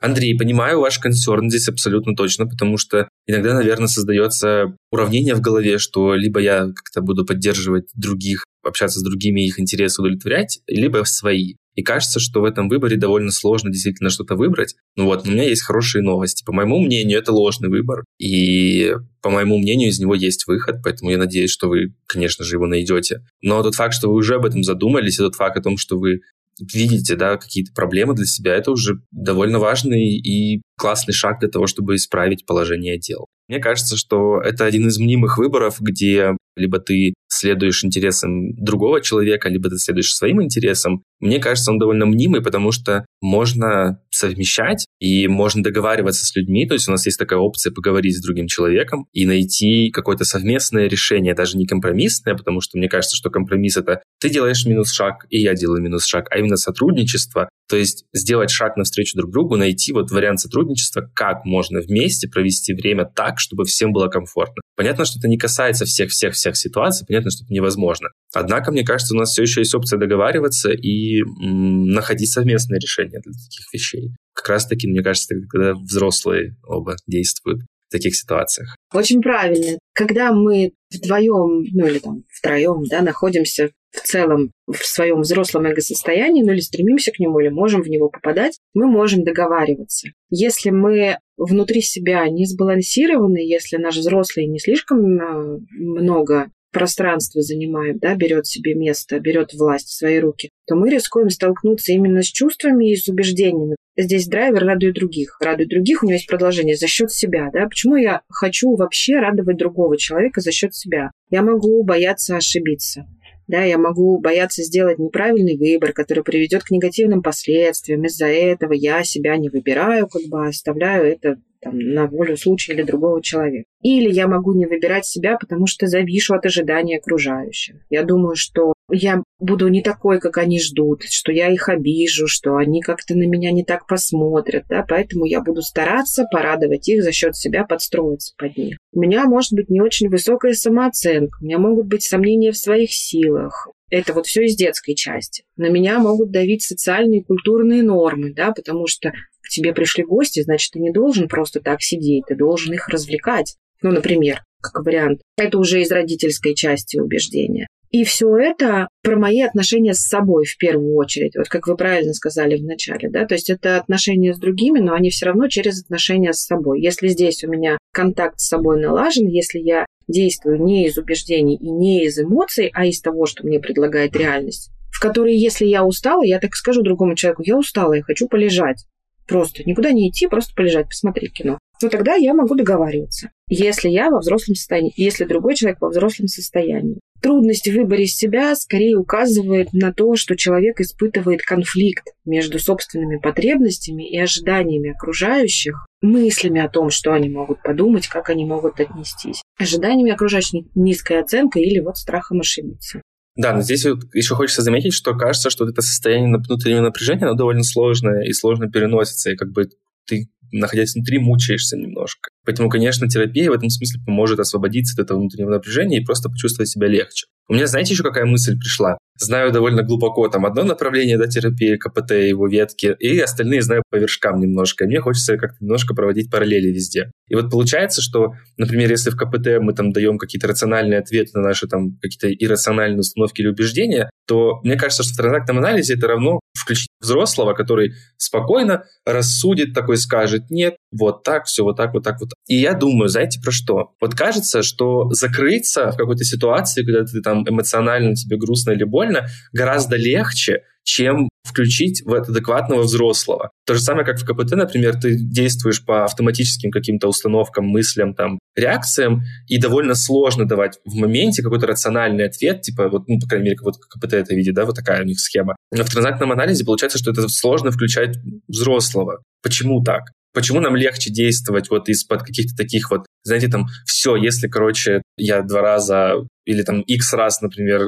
Андрей, понимаю ваш консерн здесь абсолютно точно, потому что иногда, наверное, создается уравнение в голове, что либо я как-то буду поддерживать других, общаться с другими, их интересы удовлетворять, либо свои. И кажется, что в этом выборе довольно сложно действительно что-то выбрать. Ну вот, у меня есть хорошие новости. По моему мнению, это ложный выбор. И по моему мнению, из него есть выход, поэтому я надеюсь, что вы, конечно же, его найдете. Но тот факт, что вы уже об этом задумались, и тот факт о том, что вы видите да, какие-то проблемы для себя, это уже довольно важный и классный шаг для того, чтобы исправить положение дел. Мне кажется, что это один из мнимых выборов, где либо ты следуешь интересам другого человека, либо ты следуешь своим интересам, мне кажется, он довольно мнимый, потому что можно совмещать и можно договариваться с людьми. То есть у нас есть такая опция поговорить с другим человеком и найти какое-то совместное решение, даже не компромиссное, потому что мне кажется, что компромисс — это ты делаешь минус шаг, и я делаю минус шаг, а именно сотрудничество. То есть сделать шаг навстречу друг другу, найти вот вариант сотрудничества, как можно вместе провести время так, чтобы всем было комфортно. Понятно, что это не касается всех-всех-всех ситуаций, понятно, что это невозможно. Однако, мне кажется, у нас все еще есть опция договариваться и м, находить совместное решение для таких вещей. Как раз-таки, мне кажется, когда взрослые оба действуют в таких ситуациях. Очень правильно. Когда мы вдвоем, ну или там втроем, да, находимся в целом в своем взрослом эго-состоянии, ну или стремимся к нему, или можем в него попадать, мы можем договариваться. Если мы внутри себя не сбалансированы, если наш взрослый не слишком а, много пространство занимает, да, берет себе место, берет власть в свои руки, то мы рискуем столкнуться именно с чувствами и с убеждениями. Здесь драйвер радует других. Радует других, у него есть продолжение за счет себя. Да? Почему я хочу вообще радовать другого человека за счет себя? Я могу бояться ошибиться. Да, я могу бояться сделать неправильный выбор, который приведет к негативным последствиям. Из-за этого я себя не выбираю, как бы оставляю это там, на волю случая или другого человека. Или я могу не выбирать себя, потому что завишу от ожидания окружающих. Я думаю, что я буду не такой, как они ждут, что я их обижу, что они как-то на меня не так посмотрят, да, поэтому я буду стараться порадовать их за счет себя, подстроиться под них. У меня может быть не очень высокая самооценка, у меня могут быть сомнения в своих силах, это вот все из детской части. На меня могут давить социальные и культурные нормы, да, потому что тебе пришли гости, значит, ты не должен просто так сидеть, ты должен их развлекать. Ну, например, как вариант. Это уже из родительской части убеждения. И все это про мои отношения с собой в первую очередь. Вот как вы правильно сказали в начале, да, то есть это отношения с другими, но они все равно через отношения с собой. Если здесь у меня контакт с собой налажен, если я действую не из убеждений и не из эмоций, а из того, что мне предлагает реальность, в которой, если я устала, я так скажу другому человеку, я устала, я хочу полежать. Просто никуда не идти, просто полежать, посмотреть кино. Но тогда я могу договариваться. Если я во взрослом состоянии, если другой человек во взрослом состоянии. Трудность в выборе себя скорее указывает на то, что человек испытывает конфликт между собственными потребностями и ожиданиями окружающих, мыслями о том, что они могут подумать, как они могут отнестись, ожиданиями окружающих низкой оценкой или вот страхом ошибиться. Да, но здесь вот еще хочется заметить, что кажется, что вот это состояние внутреннего напряжения, оно довольно сложное и сложно переносится, и как бы ты находясь внутри, мучаешься немножко. Поэтому, конечно, терапия в этом смысле поможет освободиться от этого внутреннего напряжения и просто почувствовать себя легче. У меня, знаете, еще какая мысль пришла? Знаю довольно глубоко там одно направление да, терапии, КПТ, его ветки, и остальные знаю по вершкам немножко. И мне хочется как-то немножко проводить параллели везде. И вот получается, что, например, если в КПТ мы там даем какие-то рациональные ответы на наши там какие-то иррациональные установки или убеждения, то мне кажется, что в транзактном анализе это равно включить взрослого, который спокойно рассудит, такой скажет, нет, вот так, все вот так, вот так, вот. И я думаю, знаете, про что? Вот кажется, что закрыться в какой-то ситуации, когда ты там эмоционально тебе грустно или больно, гораздо легче, чем включить в это адекватного взрослого. То же самое, как в КПТ, например, ты действуешь по автоматическим каким-то установкам, мыслям, там, реакциям, и довольно сложно давать в моменте какой-то рациональный ответ, типа, вот, ну, по крайней мере, вот КПТ это видит, да, вот такая у них схема. Но в транзактном анализе получается, что это сложно включать взрослого. Почему так? Почему нам легче действовать вот из-под каких-то таких вот, знаете, там, все, если, короче, я два раза или там X раз, например,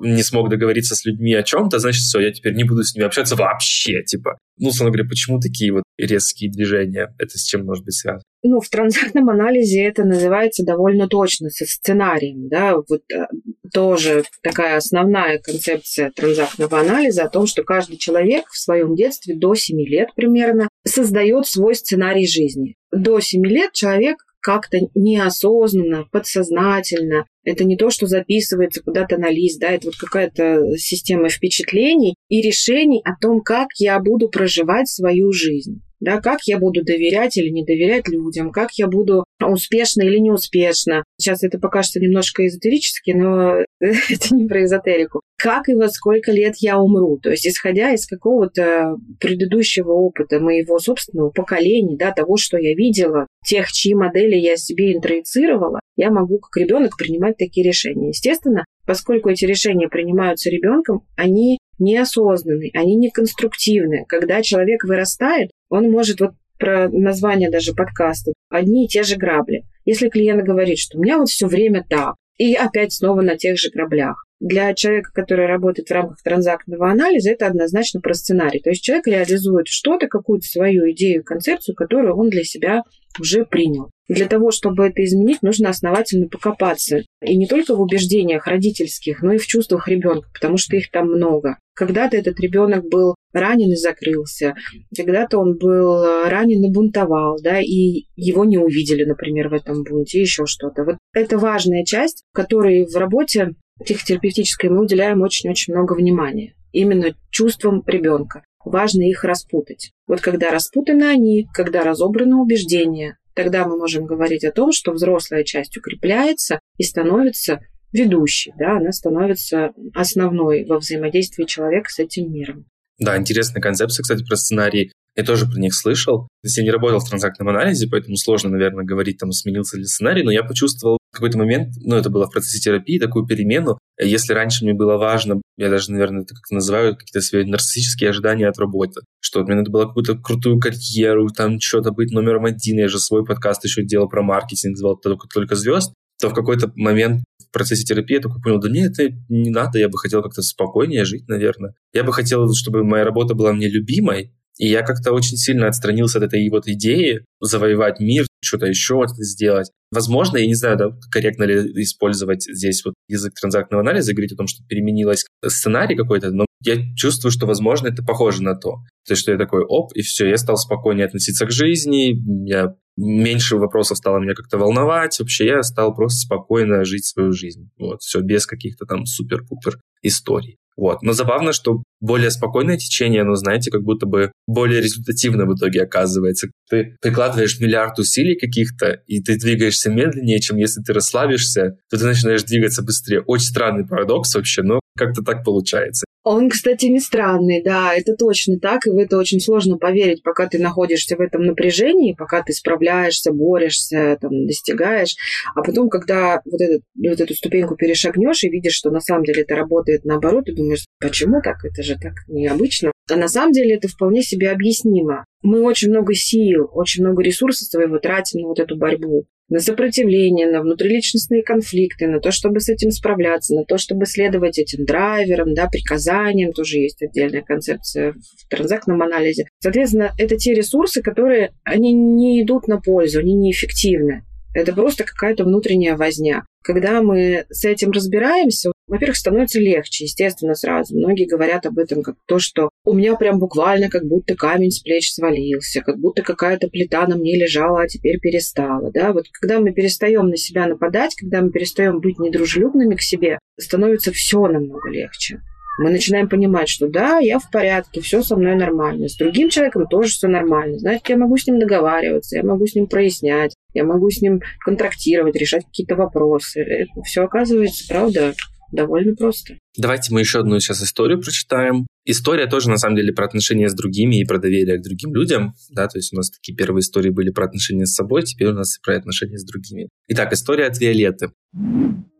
не смог договориться с людьми о чем-то, значит, все, я теперь не буду с ними общаться вообще, типа. Ну, собственно говоря, почему такие вот резкие движения? Это с чем может быть связано? Ну, в транзактном анализе это называется довольно точно, со сценарием, да, вот э, тоже такая основная концепция транзактного анализа о том, что каждый человек в своем детстве до 7 лет примерно создает свой сценарий жизни. До 7 лет человек как-то неосознанно, подсознательно. Это не то, что записывается куда-то на лист, да, это вот какая-то система впечатлений и решений о том, как я буду проживать свою жизнь да, как я буду доверять или не доверять людям, как я буду успешно или неуспешно. Сейчас это покажется немножко эзотерически, но это не про эзотерику. Как и во сколько лет я умру. То есть, исходя из какого-то предыдущего опыта моего собственного поколения, да, того, что я видела, тех, чьи модели я себе интроицировала, я могу как ребенок принимать такие решения. Естественно, поскольку эти решения принимаются ребенком, они неосознанные, они не конструктивные. Когда человек вырастает, он может вот про название даже подкаста, одни и те же грабли. Если клиент говорит, что у меня вот все время так, и опять снова на тех же граблях. Для человека, который работает в рамках транзактного анализа, это однозначно про сценарий. То есть человек реализует что-то, какую-то свою идею, концепцию, которую он для себя уже принял. Для того, чтобы это изменить, нужно основательно покопаться. И не только в убеждениях родительских, но и в чувствах ребенка, потому что их там много. Когда-то этот ребенок был ранен и закрылся, когда-то он был ранен и бунтовал, да, и его не увидели, например, в этом бунте, еще что-то. Вот это важная часть, которой в работе психотерапевтической мы уделяем очень-очень много внимания. Именно чувствам ребенка. Важно их распутать. Вот когда распутаны они, когда разобраны убеждения, тогда мы можем говорить о том, что взрослая часть укрепляется и становится ведущей, да, она становится основной во взаимодействии человека с этим миром. Да, интересная концепция, кстати, про сценарий. Я тоже про них слышал. То есть я не работал в транзактном анализе, поэтому сложно, наверное, говорить, там, сменился ли сценарий, но я почувствовал в какой-то момент, ну, это было в процессе терапии, такую перемену. Если раньше мне было важно, я даже, наверное, это как называю, какие-то свои нарциссические ожидания от работы, что мне надо было какую-то крутую карьеру, там что-то быть номером один, я же свой подкаст еще делал про маркетинг, звал только, только звезд, то в какой-то момент в процессе терапии я только понял, да мне это не надо, я бы хотел как-то спокойнее жить, наверное. Я бы хотел, чтобы моя работа была мне любимой, и я как-то очень сильно отстранился от этой вот идеи завоевать мир, что-то еще сделать. Возможно, я не знаю, да, корректно ли использовать здесь вот язык транзактного анализа говорить о том, что переменилось сценарий какой-то, но я чувствую, что, возможно, это похоже на то. То есть, что я такой, оп, и все, я стал спокойнее относиться к жизни, я меньше вопросов стало меня как-то волновать. Вообще я стал просто спокойно жить свою жизнь. Вот, все без каких-то там супер-пупер историй. Вот. Но забавно, что более спокойное течение, оно, знаете, как будто бы более результативно в итоге оказывается. Ты прикладываешь миллиард усилий каких-то, и ты двигаешься медленнее, чем если ты расслабишься, то ты начинаешь двигаться быстрее. Очень странный парадокс вообще, но как-то так получается. Он, кстати, не странный, да, это точно так, и в это очень сложно поверить, пока ты находишься в этом напряжении, пока ты справляешься, борешься, там, достигаешь, а потом, когда вот, этот, вот эту ступеньку перешагнешь и видишь, что на самом деле это работает наоборот, ты думаешь, почему так, это же так необычно. А на самом деле это вполне себе объяснимо. Мы очень много сил, очень много ресурсов своего тратим на вот эту борьбу. На сопротивление, на внутриличностные конфликты, на то, чтобы с этим справляться, на то, чтобы следовать этим драйверам, да, приказаниям, тоже есть отдельная концепция в транзактном анализе. Соответственно, это те ресурсы, которые, они не идут на пользу, они неэффективны. Это просто какая-то внутренняя возня. Когда мы с этим разбираемся, во-первых, становится легче, естественно, сразу. Многие говорят об этом как то, что у меня прям буквально как будто камень с плеч свалился, как будто какая-то плита на мне лежала, а теперь перестала. Да? Вот когда мы перестаем на себя нападать, когда мы перестаем быть недружелюбными к себе, становится все намного легче. Мы начинаем понимать, что да, я в порядке, все со мной нормально. С другим человеком тоже все нормально. Значит, я могу с ним договариваться, я могу с ним прояснять, я могу с ним контрактировать, решать какие-то вопросы. Это все оказывается, правда, довольно просто. Давайте мы еще одну сейчас историю прочитаем. История тоже, на самом деле, про отношения с другими и про доверие к другим людям. Да, то есть у нас такие первые истории были про отношения с собой, теперь у нас про отношения с другими. Итак, история от Виолетты.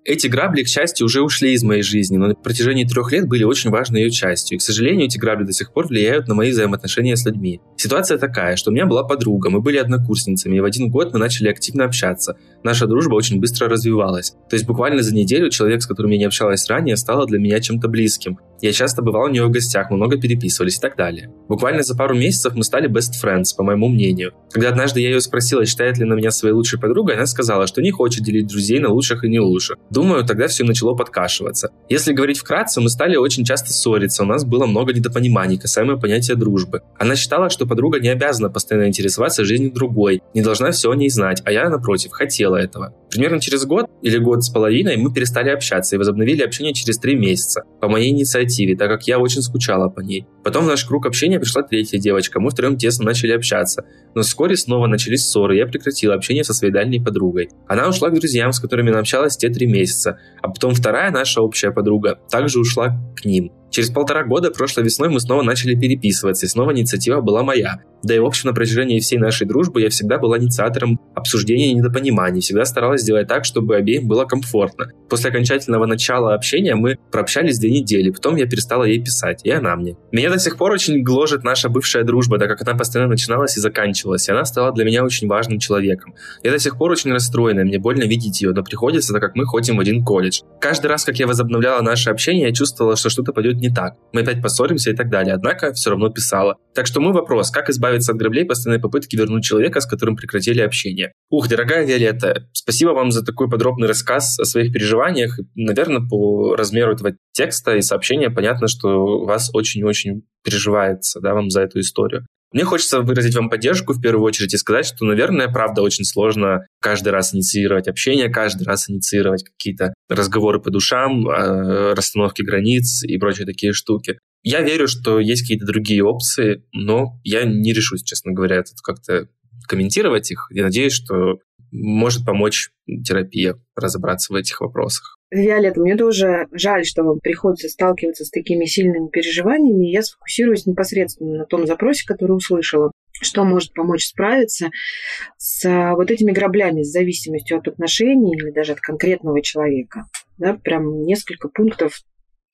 Эти грабли, к счастью, уже ушли из моей жизни, но на протяжении трех лет были очень важной ее частью. И, к сожалению, эти грабли до сих пор влияют на мои взаимоотношения с людьми. Ситуация такая, что у меня была подруга, мы были однокурсницами, и в один год мы начали активно общаться. Наша дружба очень быстро развивалась. То есть буквально за неделю человек, с которым я не общалась ранее, стал для меня чем-то близким. Я часто бывал у нее в гостях, мы много переписывались и так далее. Буквально за пару месяцев мы стали best friends, по моему мнению. Когда однажды я ее спросила, считает ли на меня своей лучшей подругой, она сказала, что не хочет делить друзей на лучших и не лучших. Думаю, тогда все начало подкашиваться. Если говорить вкратце, мы стали очень часто ссориться, у нас было много недопониманий касаемо понятия дружбы. Она считала, что подруга не обязана постоянно интересоваться жизнью другой, не должна все о ней знать, а я, напротив, хотела этого. Примерно через год или год с половиной мы перестали общаться и возобновили общение через три месяца, по моей инициативе, так как я очень скучала по ней. Потом в наш круг общения пришла третья девочка, мы втроем тесно начали общаться. Но вскоре снова начались ссоры, я прекратила общение со своей дальней подругой. Она ушла к друзьям, с которыми она общалась те три месяца, а потом вторая наша общая подруга также ушла к ним. Через полтора года прошлой весной мы снова начали переписываться, и снова инициатива была моя. Да и в общем на протяжении всей нашей дружбы я всегда была инициатором обсуждения недопониманий, всегда старалась сделать так, чтобы обеим было комфортно. После окончательного начала общения мы прообщались две недели, потом я перестала ей писать, и она мне. Меня до сих пор очень гложет наша бывшая дружба, так как она постоянно начиналась и заканчивалась, и она стала для меня очень важным человеком. Я до сих пор очень расстроена, мне больно видеть ее, но приходится, так как мы ходим в один колледж. Каждый раз, как я возобновляла наше общение, я чувствовала, что что-то пойдет не так. Мы опять поссоримся и так далее. Однако все равно писала. Так что мой вопрос, как избавиться от граблей постоянной попытки вернуть человека, с которым прекратили общение? Ух, дорогая Виолетта, спасибо вам за такой подробный рассказ о своих переживаниях. Наверное, по размеру этого текста и сообщения понятно, что вас очень-очень переживается да, вам за эту историю. Мне хочется выразить вам поддержку в первую очередь и сказать, что, наверное, правда очень сложно каждый раз инициировать общение, каждый раз инициировать какие-то разговоры по душам, э, расстановки границ и прочие такие штуки. Я верю, что есть какие-то другие опции, но я не решусь, честно говоря, это как-то комментировать их. Я надеюсь, что может помочь терапия разобраться в этих вопросах. Виолетта, мне тоже жаль, что вам приходится сталкиваться с такими сильными переживаниями. Я сфокусируюсь непосредственно на том запросе, который услышала. Что может помочь справиться с а, вот этими граблями, с зависимостью от отношений или даже от конкретного человека. Да, прям несколько пунктов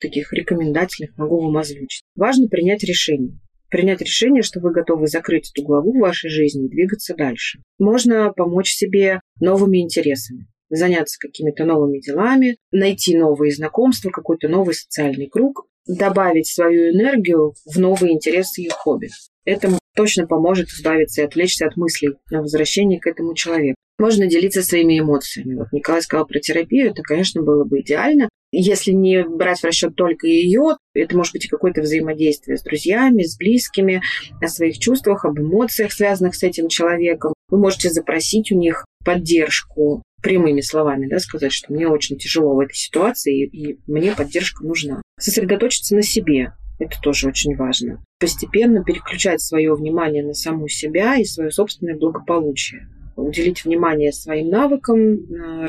таких рекомендательных могу вам озвучить. Важно принять решение принять решение, что вы готовы закрыть эту главу в вашей жизни и двигаться дальше. Можно помочь себе новыми интересами заняться какими-то новыми делами, найти новые знакомства, какой-то новый социальный круг, добавить свою энергию в новые интересы и хобби. Это точно поможет избавиться и отвлечься от мыслей на возвращение к этому человеку. Можно делиться своими эмоциями. Вот Николай сказал про терапию, это, конечно, было бы идеально. Если не брать в расчет только ее, это может быть и какое-то взаимодействие с друзьями, с близкими, о своих чувствах, об эмоциях, связанных с этим человеком. Вы можете запросить у них поддержку, прямыми словами, да, сказать, что мне очень тяжело в этой ситуации, и, и мне поддержка нужна. Сосредоточиться на себе, это тоже очень важно. Постепенно переключать свое внимание на саму себя и свое собственное благополучие. Уделить внимание своим навыкам,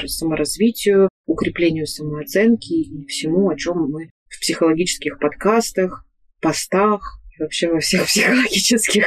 саморазвитию, укреплению самооценки и всему, о чем мы в психологических подкастах, постах и вообще во всех психологических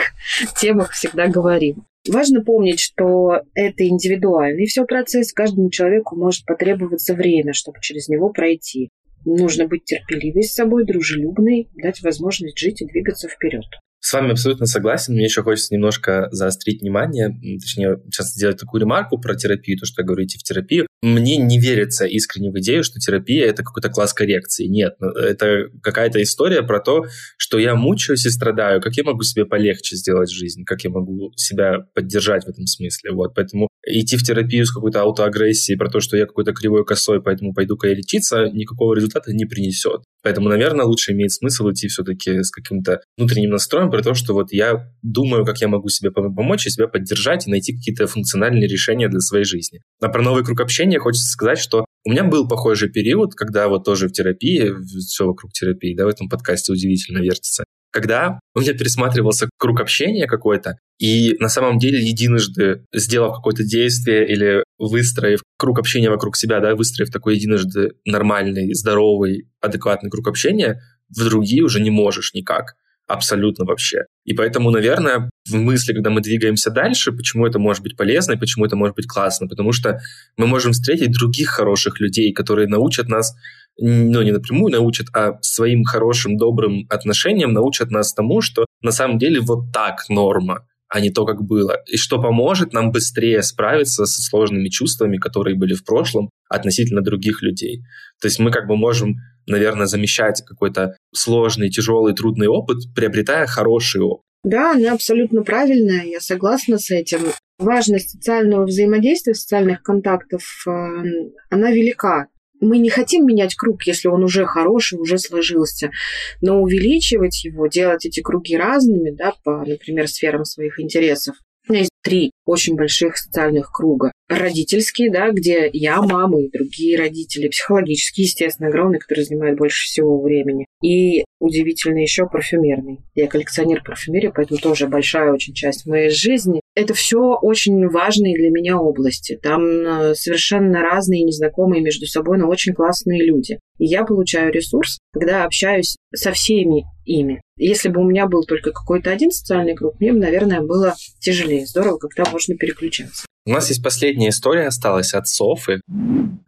темах всегда говорим. Важно помнить, что это индивидуальный все процесс, каждому человеку может потребоваться время, чтобы через него пройти. Нужно быть терпеливой с собой, дружелюбной, дать возможность жить и двигаться вперед. С вами абсолютно согласен. Мне еще хочется немножко заострить внимание, точнее, сейчас сделать такую ремарку про терапию, то, что я говорю, идти в терапию. Мне не верится искренне в идею, что терапия — это какой-то класс коррекции. Нет, ну, это какая-то история про то, что я мучаюсь и страдаю, как я могу себе полегче сделать жизнь, как я могу себя поддержать в этом смысле. Вот, поэтому идти в терапию с какой-то аутоагрессией про то, что я какой-то кривой косой, поэтому пойду-ка я лечиться, никакого результата не принесет. Поэтому, наверное, лучше имеет смысл идти все-таки с каким-то внутренним настроем про то, что вот я думаю, как я могу себе помочь и себя поддержать и найти какие-то функциональные решения для своей жизни. А про новый круг общения хочется сказать, что у меня был похожий период, когда вот тоже в терапии, все вокруг терапии, да, в этом подкасте удивительно вертится, когда у меня пересматривался круг общения какой-то, и на самом деле единожды сделав какое-то действие или выстроив круг общения вокруг себя, да, выстроив такой единожды нормальный, здоровый, адекватный круг общения, в другие уже не можешь никак. Абсолютно вообще. И поэтому, наверное, в мысли, когда мы двигаемся дальше, почему это может быть полезно и почему это может быть классно, потому что мы можем встретить других хороших людей, которые научат нас ну, не напрямую научат, а своим хорошим, добрым отношением научат нас тому, что на самом деле вот так норма, а не то, как было. И что поможет нам быстрее справиться со сложными чувствами, которые были в прошлом относительно других людей. То есть мы как бы можем, наверное, замещать какой-то сложный, тяжелый, трудный опыт, приобретая хороший опыт. Да, она абсолютно правильная, я согласна с этим. Важность социального взаимодействия, социальных контактов, э, она велика мы не хотим менять круг, если он уже хороший, уже сложился, но увеличивать его, делать эти круги разными, да, по, например, сферам своих интересов. У меня есть три очень больших социальных круга. Родительские, да, где я, мама и другие родители. Психологические, естественно, огромные, которые занимают больше всего времени. И удивительно еще парфюмерный. Я коллекционер парфюмерии, поэтому тоже большая очень часть моей жизни. Это все очень важные для меня области. Там э, совершенно разные, незнакомые между собой, но очень классные люди. И я получаю ресурс, когда общаюсь со всеми ими. Если бы у меня был только какой-то один социальный круг, мне бы, наверное, было тяжелее. Здорово, когда можно переключаться. У нас есть последняя история осталась от Софы.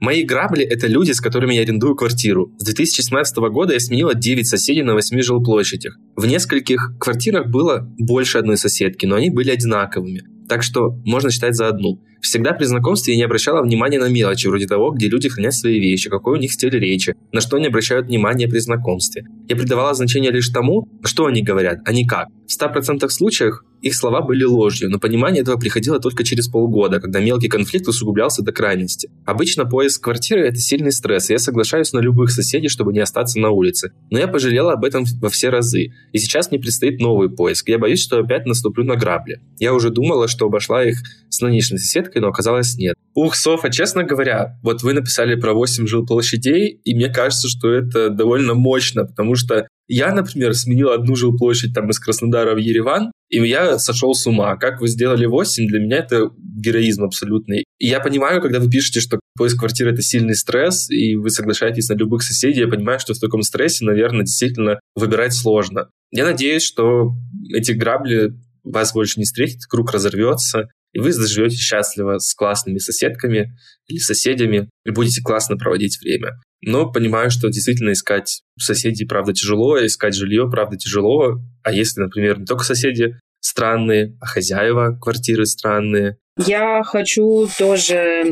Мои грабли — это люди, с которыми я арендую квартиру. С 2017 года я сменила 9 соседей на 8 жилплощадях. В нескольких квартирах было больше одной соседки, но они были одинаковыми. Так что можно считать за одну. Всегда при знакомстве я не обращала внимания на мелочи, вроде того, где люди хранят свои вещи, какой у них стиль речи, на что они обращают внимание при знакомстве. Я придавала значение лишь тому, что они говорят, а не как. В 100% случаях их слова были ложью, но понимание этого приходило только через полгода, когда мелкий конфликт усугублялся до крайности. Обычно поиск квартиры – это сильный стресс, и я соглашаюсь на любых соседей, чтобы не остаться на улице. Но я пожалела об этом во все разы. И сейчас мне предстоит новый поиск. Я боюсь, что опять наступлю на грабли. Я уже думала, что обошла их с нынешней соседкой, но оказалось нет. Ух, Софа, честно говоря, вот вы написали про 8 жилплощадей, и мне кажется, что это довольно мощно, потому что я, например, сменил одну жилплощадь там из Краснодара в Ереван, и я сошел с ума. Как вы сделали 8, для меня это героизм абсолютный. И я понимаю, когда вы пишете, что поиск квартиры — это сильный стресс, и вы соглашаетесь на любых соседей, я понимаю, что в таком стрессе, наверное, действительно выбирать сложно. Я надеюсь, что эти грабли вас больше не встретят, круг разорвется, и вы заживете счастливо с классными соседками или соседями, и будете классно проводить время. Но понимаю, что действительно искать соседей, правда, тяжело, искать жилье, правда, тяжело. А если, например, не только соседи странные, а хозяева квартиры странные. Я хочу тоже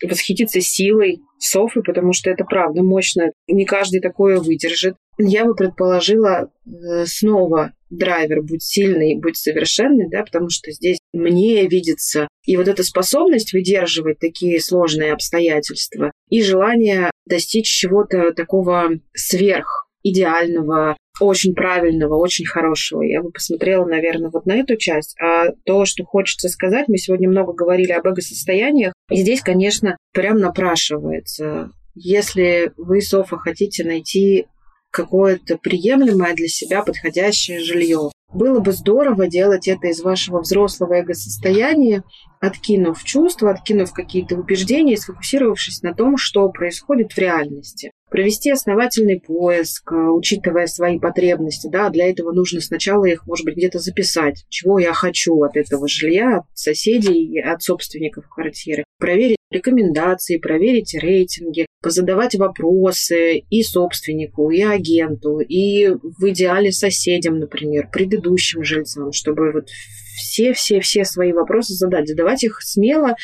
восхититься силой Софы, потому что это правда мощно. Не каждый такое выдержит. Я бы предположила э, снова драйвер «Будь сильный, будь совершенный», да, потому что здесь мне видится и вот эта способность выдерживать такие сложные обстоятельства, и желание достичь чего-то такого сверх идеального, очень правильного, очень хорошего. Я бы посмотрела, наверное, вот на эту часть. А то, что хочется сказать, мы сегодня много говорили об эго-состояниях, и здесь, конечно, прям напрашивается. Если вы, Софа, хотите найти какое-то приемлемое для себя подходящее жилье. Было бы здорово делать это из вашего взрослого эго-состояния, откинув чувства, откинув какие-то убеждения сфокусировавшись на том, что происходит в реальности. Провести основательный поиск, э, учитывая свои потребности. Да, для этого нужно сначала их, может быть, где-то записать, чего я хочу от этого жилья, от соседей, от собственников квартиры. Проверить рекомендации, проверить рейтинги, позадавать вопросы и собственнику, и агенту, и в идеале соседям, например, предыдущим жильцам, чтобы вот все-все-все свои вопросы задать, задавать их смело,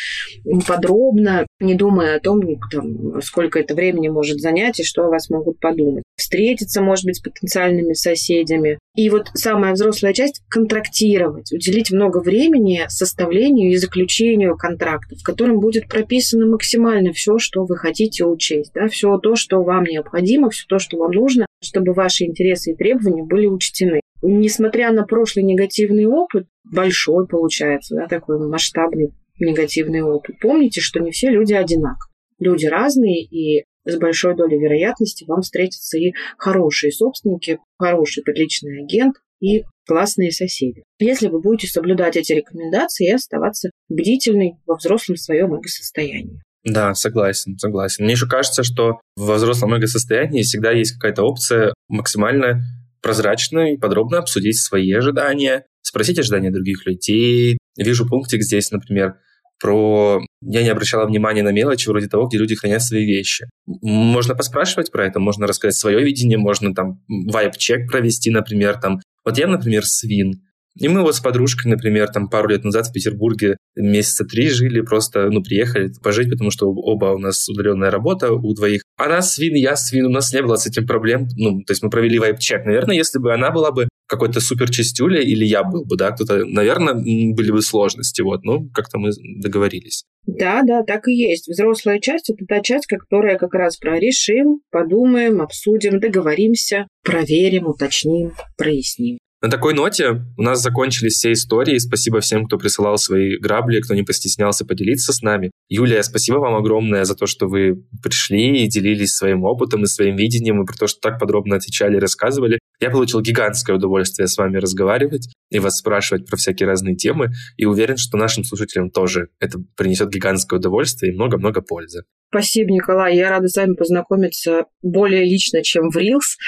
подробно, не думая о том, там, сколько это времени может занять и что о вас могут подумать. Встретиться, может быть, с потенциальными соседями. И вот самая взрослая часть – контрактировать, уделить много времени составлению и заключению контракта, в котором будет прописано максимально все, что вы хотите учесть, да, все то, что вам необходимо, все то, что вам нужно, чтобы ваши интересы и требования были учтены несмотря на прошлый негативный опыт, большой получается, да, такой масштабный негативный опыт, помните, что не все люди одинаковы. Люди разные, и с большой долей вероятности вам встретятся и хорошие собственники, хороший приличный агент и классные соседи. Если вы будете соблюдать эти рекомендации и оставаться бдительной во взрослом своем эго-состоянии. Да, согласен, согласен. Мне еще кажется, что во взрослом эго-состоянии всегда есть какая-то опция максимально прозрачно и подробно обсудить свои ожидания, спросить ожидания других людей. Вижу пунктик здесь, например, про... Я не обращала внимания на мелочи вроде того, где люди хранят свои вещи. Можно поспрашивать про это, можно рассказать свое видение, можно там вайп-чек провести, например, там. Вот я, например, свин. И мы вот с подружкой, например, там пару лет назад в Петербурге месяца три жили, просто, ну, приехали пожить, потому что оба у нас удаленная работа у двоих. Она свин, я свин, у нас не было с этим проблем. Ну, то есть мы провели вайп-чек. Наверное, если бы она была бы какой-то супер чистюля или я был бы, да, кто-то, наверное, были бы сложности, вот, ну, как-то мы договорились. Да, да, так и есть. Взрослая часть – это та часть, которая как раз про решим, подумаем, обсудим, договоримся, проверим, уточним, проясним. На такой ноте у нас закончились все истории. Спасибо всем, кто присылал свои грабли, кто не постеснялся поделиться с нами. Юлия, спасибо вам огромное за то, что вы пришли и делились своим опытом и своим видением, и про то, что так подробно отвечали и рассказывали. Я получил гигантское удовольствие с вами разговаривать и вас спрашивать про всякие разные темы, и уверен, что нашим слушателям тоже это принесет гигантское удовольствие и много-много пользы. Спасибо, Николай. Я рада с вами познакомиться более лично, чем в Reels.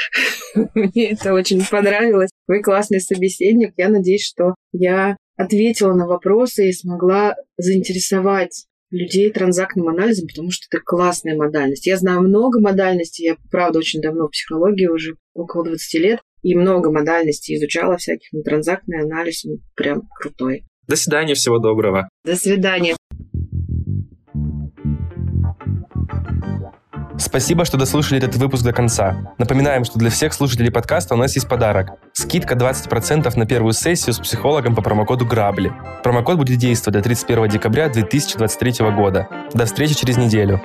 Мне это очень понравилось. Вы классный собеседник. Я надеюсь, что я ответила на вопросы и смогла заинтересовать людей транзактным анализом, потому что это классная модальность. Я знаю много модальностей, я, правда, очень давно в психологии, уже около 20 лет, и много модальностей изучала всяких, но транзактный анализ он прям крутой. До свидания, всего доброго. До свидания. Спасибо, что дослушали этот выпуск до конца. Напоминаем, что для всех слушателей подкаста у нас есть подарок. Скидка 20% на первую сессию с психологом по промокоду «Грабли». Промокод будет действовать до 31 декабря 2023 года. До встречи через неделю.